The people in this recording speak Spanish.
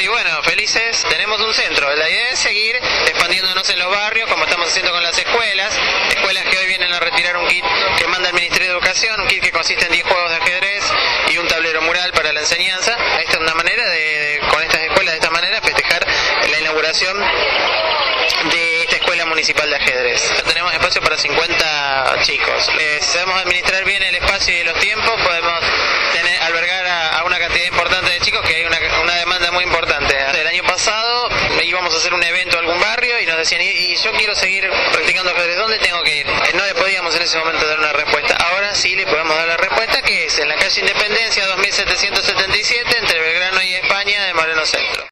y bueno, felices. Tenemos un centro. La idea es seguir expandiéndonos en los barrios, como estamos haciendo con las escuelas. Escuelas que hoy vienen a retirar un kit que manda el Ministerio de Educación, un kit que consiste en 10 juegos de ajedrez y un tablero mural para la enseñanza. Esta es una manera de, con estas escuelas, de esta manera, festejar la inauguración de esta escuela municipal de ajedrez. Tenemos espacio para 50 chicos. Eh, sabemos administrar bien el espacio y los tiempos, podemos albergar a, a una cantidad importante de chicos que hay una, muy importante. El año pasado íbamos a hacer un evento a algún barrio y nos decían, y, y yo quiero seguir practicando ajedrez, ¿dónde tengo que ir? Eh, No le podíamos en ese momento dar una respuesta. Ahora sí le podemos dar la respuesta que es en la calle Independencia 2777 entre Belgrano y España de Moreno Centro.